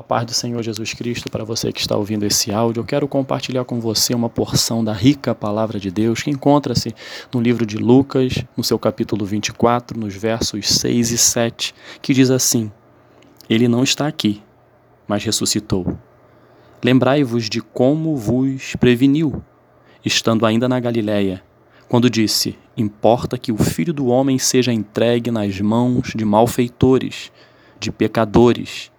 A paz do Senhor Jesus Cristo para você que está ouvindo esse áudio. Eu quero compartilhar com você uma porção da rica palavra de Deus que encontra-se no livro de Lucas, no seu capítulo 24, nos versos 6 e 7, que diz assim: Ele não está aqui, mas ressuscitou. Lembrai-vos de como vos preveniu, estando ainda na Galiléia, quando disse: Importa que o filho do homem seja entregue nas mãos de malfeitores, de pecadores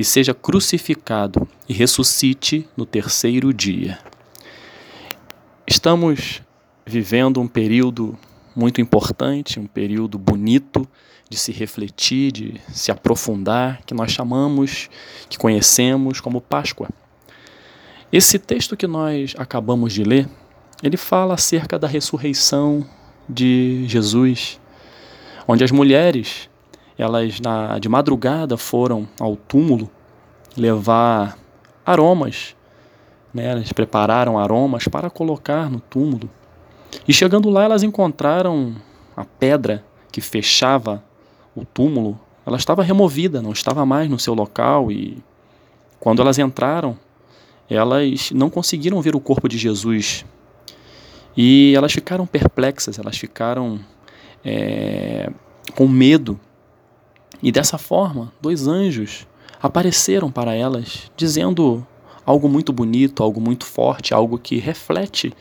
e seja crucificado e ressuscite no terceiro dia. Estamos vivendo um período muito importante, um período bonito de se refletir, de se aprofundar, que nós chamamos, que conhecemos como Páscoa. Esse texto que nós acabamos de ler, ele fala acerca da ressurreição de Jesus, onde as mulheres elas na, de madrugada foram ao túmulo levar aromas, né? elas prepararam aromas para colocar no túmulo. E chegando lá, elas encontraram a pedra que fechava o túmulo, ela estava removida, não estava mais no seu local e quando elas entraram, elas não conseguiram ver o corpo de Jesus e elas ficaram perplexas, elas ficaram é, com medo e dessa forma, dois anjos apareceram para elas, dizendo algo muito bonito, algo muito forte, algo que reflete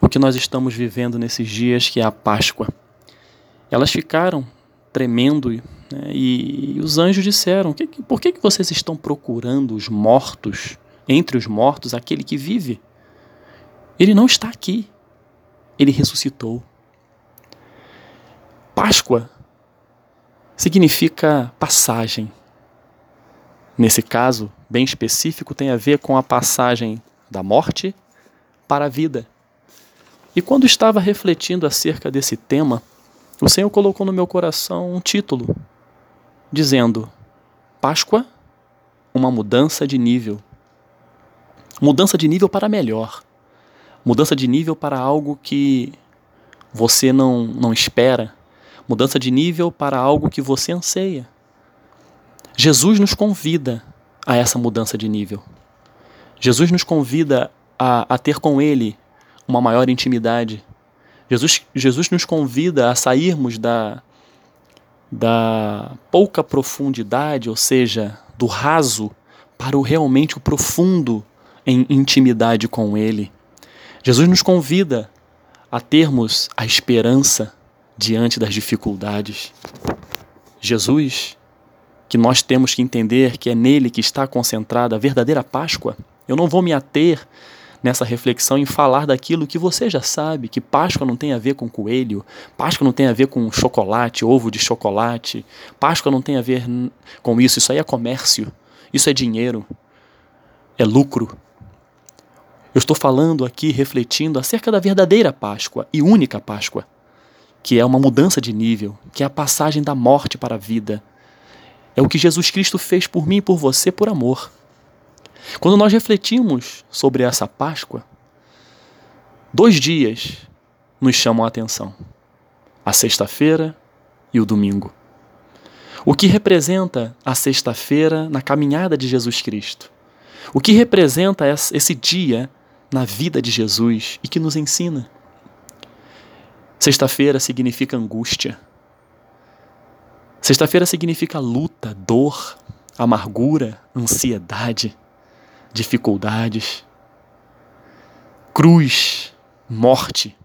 o que nós estamos vivendo nesses dias, que é a Páscoa. Elas ficaram tremendo né, e, e, os anjos disseram: Por que, que vocês estão procurando os mortos, entre os mortos, aquele que vive? Ele não está aqui, ele ressuscitou. Páscoa significa passagem. Nesse caso, bem específico, tem a ver com a passagem da morte para a vida. E quando estava refletindo acerca desse tema, o Senhor colocou no meu coração um título, dizendo: Páscoa, uma mudança de nível. Mudança de nível para melhor. Mudança de nível para algo que você não, não espera, mudança de nível para algo que você anseia. Jesus nos convida a essa mudança de nível. Jesus nos convida a, a ter com Ele uma maior intimidade. Jesus, Jesus nos convida a sairmos da, da pouca profundidade, ou seja, do raso, para o realmente o profundo em intimidade com Ele. Jesus nos convida a termos a esperança diante das dificuldades. Jesus, que nós temos que entender que é nele que está concentrada a verdadeira Páscoa. Eu não vou me ater nessa reflexão em falar daquilo que você já sabe, que Páscoa não tem a ver com coelho, Páscoa não tem a ver com chocolate, ovo de chocolate, Páscoa não tem a ver com isso, isso aí é comércio, isso é dinheiro, é lucro. Eu estou falando aqui, refletindo acerca da verdadeira Páscoa e única Páscoa que é uma mudança de nível, que é a passagem da morte para a vida. É o que Jesus Cristo fez por mim e por você por amor. Quando nós refletimos sobre essa Páscoa, dois dias nos chamam a atenção: a sexta-feira e o domingo. O que representa a sexta-feira na caminhada de Jesus Cristo? O que representa esse dia na vida de Jesus e que nos ensina? Sexta-feira significa angústia. Sexta-feira significa luta, dor, amargura, ansiedade, dificuldades, cruz, morte.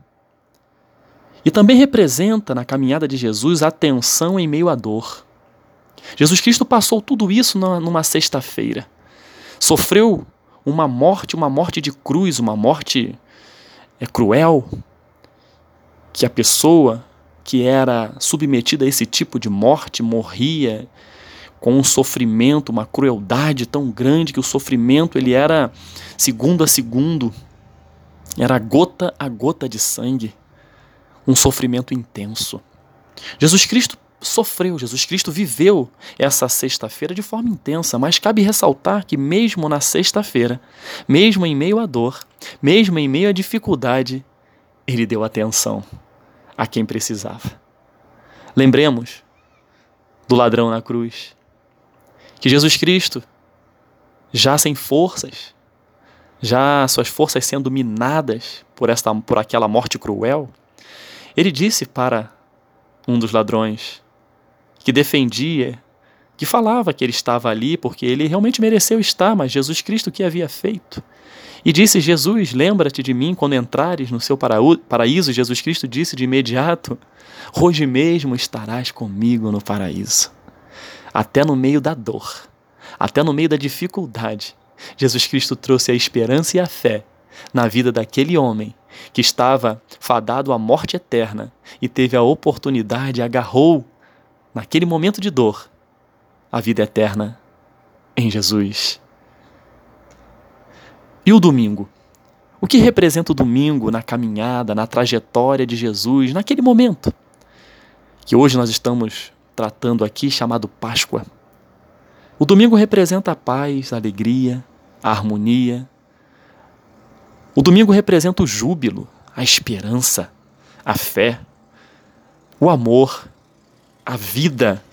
E também representa na caminhada de Jesus a tensão em meio à dor. Jesus Cristo passou tudo isso numa sexta-feira. Sofreu uma morte, uma morte de cruz, uma morte é cruel, que a pessoa que era submetida a esse tipo de morte morria com um sofrimento, uma crueldade tão grande que o sofrimento ele era segundo a segundo, era gota a gota de sangue, um sofrimento intenso. Jesus Cristo sofreu, Jesus Cristo viveu essa sexta-feira de forma intensa, mas cabe ressaltar que mesmo na sexta-feira, mesmo em meio à dor, mesmo em meio à dificuldade, ele deu atenção a quem precisava. Lembremos do ladrão na cruz, que Jesus Cristo já sem forças, já suas forças sendo minadas por esta por aquela morte cruel, ele disse para um dos ladrões que defendia, que falava que ele estava ali porque ele realmente mereceu estar, mas Jesus Cristo que havia feito. E disse: Jesus, lembra-te de mim quando entrares no seu paraíso. Jesus Cristo disse de imediato: Hoje mesmo estarás comigo no paraíso. Até no meio da dor, até no meio da dificuldade, Jesus Cristo trouxe a esperança e a fé na vida daquele homem que estava fadado à morte eterna e teve a oportunidade, agarrou, naquele momento de dor, a vida eterna em Jesus. E o domingo? O que representa o domingo na caminhada, na trajetória de Jesus, naquele momento? Que hoje nós estamos tratando aqui, chamado Páscoa. O domingo representa a paz, a alegria, a harmonia. O domingo representa o júbilo, a esperança, a fé, o amor, a vida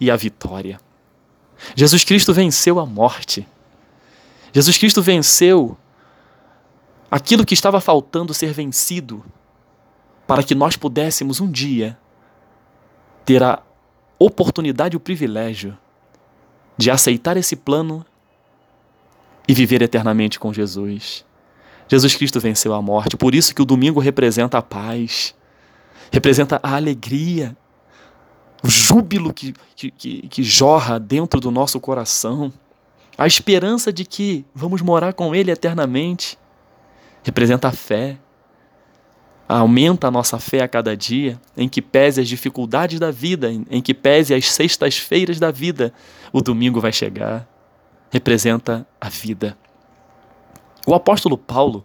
e a vitória. Jesus Cristo venceu a morte. Jesus Cristo venceu aquilo que estava faltando ser vencido, para que nós pudéssemos um dia ter a oportunidade e o privilégio de aceitar esse plano e viver eternamente com Jesus. Jesus Cristo venceu a morte, por isso que o domingo representa a paz, representa a alegria, o júbilo que, que, que, que jorra dentro do nosso coração a esperança de que vamos morar com Ele eternamente. Representa a fé. Aumenta a nossa fé a cada dia, em que pese as dificuldades da vida, em que pese as sextas-feiras da vida, o domingo vai chegar. Representa a vida. O apóstolo Paulo,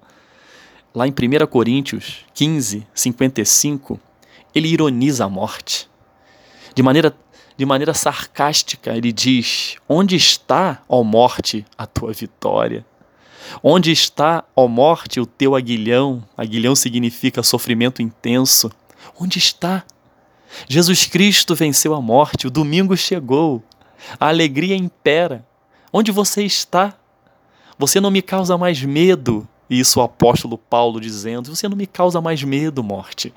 lá em 1 Coríntios 15, 55, ele ironiza a morte. De maneira de maneira sarcástica, ele diz: Onde está, ó morte, a tua vitória? Onde está, ó morte, o teu aguilhão? Aguilhão significa sofrimento intenso. Onde está? Jesus Cristo venceu a morte, o domingo chegou, a alegria impera. Onde você está? Você não me causa mais medo, isso o apóstolo Paulo dizendo: Você não me causa mais medo, morte.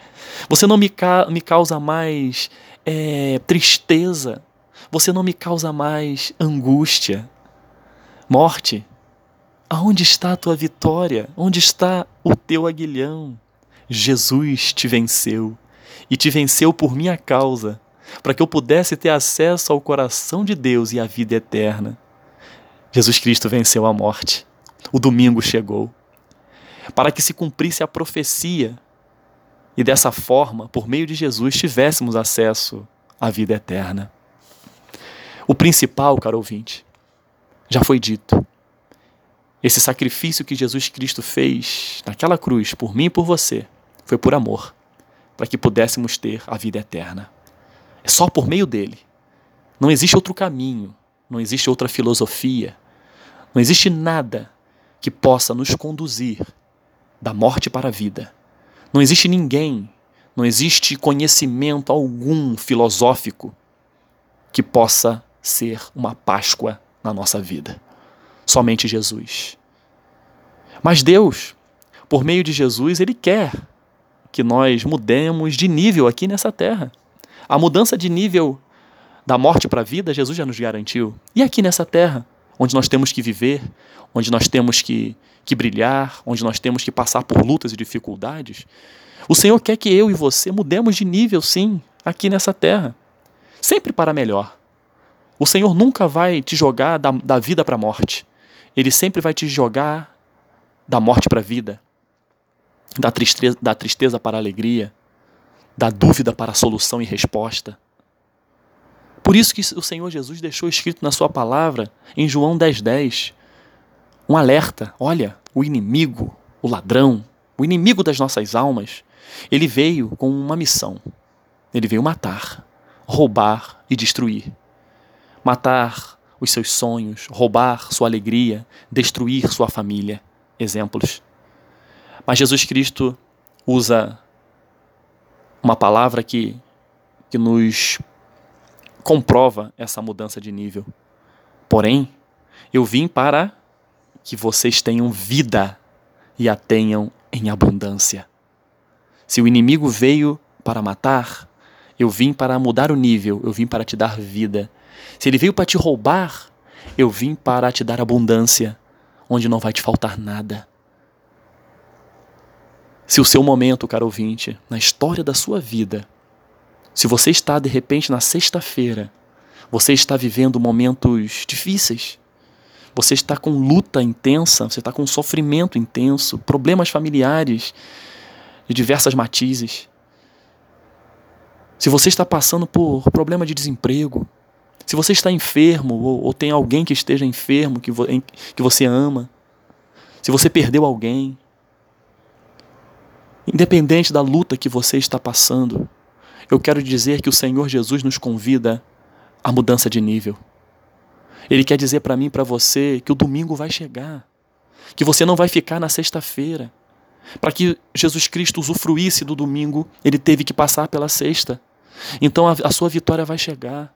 Você não me, ca me causa mais é, tristeza. Você não me causa mais angústia. Morte, aonde está a tua vitória? Onde está o teu aguilhão? Jesus te venceu e te venceu por minha causa, para que eu pudesse ter acesso ao coração de Deus e à vida eterna. Jesus Cristo venceu a morte. O domingo chegou para que se cumprisse a profecia e dessa forma, por meio de Jesus, tivéssemos acesso à vida eterna. O principal, caro ouvinte, já foi dito. Esse sacrifício que Jesus Cristo fez naquela cruz por mim e por você foi por amor, para que pudéssemos ter a vida eterna. É só por meio dele. Não existe outro caminho, não existe outra filosofia, não existe nada que possa nos conduzir da morte para a vida. Não existe ninguém, não existe conhecimento algum filosófico que possa ser uma Páscoa na nossa vida. Somente Jesus. Mas Deus, por meio de Jesus, Ele quer que nós mudemos de nível aqui nessa terra. A mudança de nível da morte para a vida, Jesus já nos garantiu. E aqui nessa terra, onde nós temos que viver, onde nós temos que, que brilhar, onde nós temos que passar por lutas e dificuldades, o Senhor quer que eu e você mudemos de nível, sim, aqui nessa terra. Sempre para melhor. O Senhor nunca vai te jogar da, da vida para a morte. Ele sempre vai te jogar da morte para a vida, da tristeza, da tristeza para a alegria, da dúvida para a solução e resposta. Por isso que o Senhor Jesus deixou escrito na sua palavra, em João 10,10, 10, um alerta: olha, o inimigo, o ladrão, o inimigo das nossas almas, ele veio com uma missão. Ele veio matar, roubar e destruir. Matar os seus sonhos, roubar sua alegria, destruir sua família. Exemplos. Mas Jesus Cristo usa uma palavra que, que nos comprova essa mudança de nível. Porém, Eu vim para que vocês tenham vida e a tenham em abundância. Se o inimigo veio para matar, eu vim para mudar o nível, eu vim para te dar vida. Se ele veio para te roubar, eu vim para te dar abundância, onde não vai te faltar nada. Se o seu momento, caro ouvinte, na história da sua vida, se você está de repente na sexta-feira, você está vivendo momentos difíceis, você está com luta intensa, você está com sofrimento intenso, problemas familiares de diversas matizes. Se você está passando por problema de desemprego, se você está enfermo ou, ou tem alguém que esteja enfermo que, vo, em, que você ama, se você perdeu alguém, independente da luta que você está passando, eu quero dizer que o Senhor Jesus nos convida à mudança de nível. Ele quer dizer para mim e para você que o domingo vai chegar, que você não vai ficar na sexta-feira. Para que Jesus Cristo usufruísse do domingo, ele teve que passar pela sexta. Então a, a sua vitória vai chegar,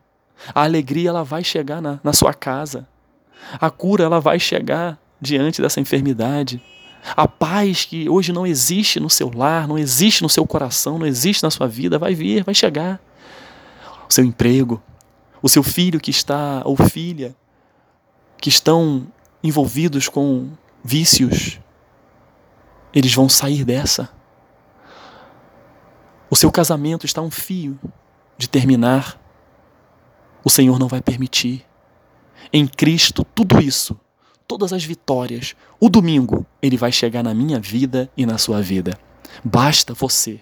a alegria ela vai chegar na, na sua casa, a cura ela vai chegar diante dessa enfermidade. A paz que hoje não existe no seu lar, não existe no seu coração, não existe na sua vida, vai vir, vai chegar. O seu emprego, o seu filho que está, ou filha, que estão envolvidos com vícios, eles vão sair dessa. O seu casamento está um fio de terminar. O Senhor não vai permitir. Em Cristo, tudo isso, todas as vitórias, o domingo, ele vai chegar na minha vida e na sua vida. Basta você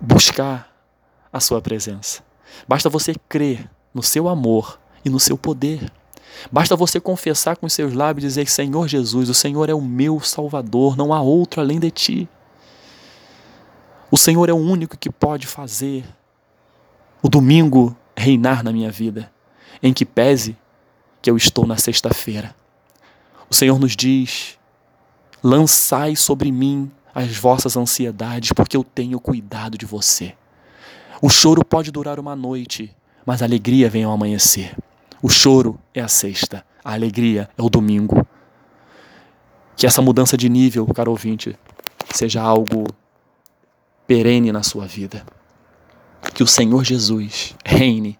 buscar a sua presença. Basta você crer no seu amor e no seu poder. Basta você confessar com os seus lábios e dizer: Senhor Jesus, o Senhor é o meu Salvador, não há outro além de ti. O Senhor é o único que pode fazer o domingo reinar na minha vida, em que pese que eu estou na sexta-feira. O Senhor nos diz: lançai sobre mim as vossas ansiedades, porque eu tenho cuidado de você. O choro pode durar uma noite, mas a alegria vem ao amanhecer. O choro é a sexta, a alegria é o domingo. Que essa mudança de nível, caro ouvinte, seja algo perene na sua vida. Que o Senhor Jesus reine,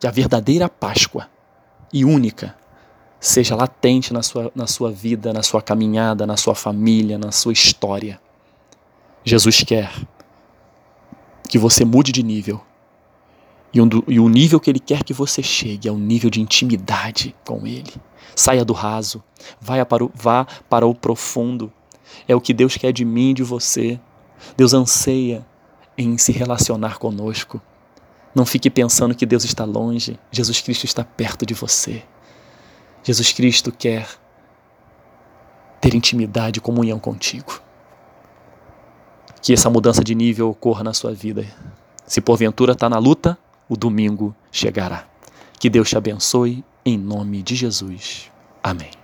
que a verdadeira Páscoa e única seja latente na sua, na sua vida, na sua caminhada, na sua família, na sua história. Jesus quer que você mude de nível e, um do, e o nível que Ele quer que você chegue é o nível de intimidade com Ele. Saia do raso, vá para o, vá para o profundo. É o que Deus quer de mim e de você. Deus anseia em se relacionar conosco. Não fique pensando que Deus está longe. Jesus Cristo está perto de você. Jesus Cristo quer ter intimidade e comunhão contigo. Que essa mudança de nível ocorra na sua vida. Se porventura está na luta, o domingo chegará. Que Deus te abençoe, em nome de Jesus. Amém.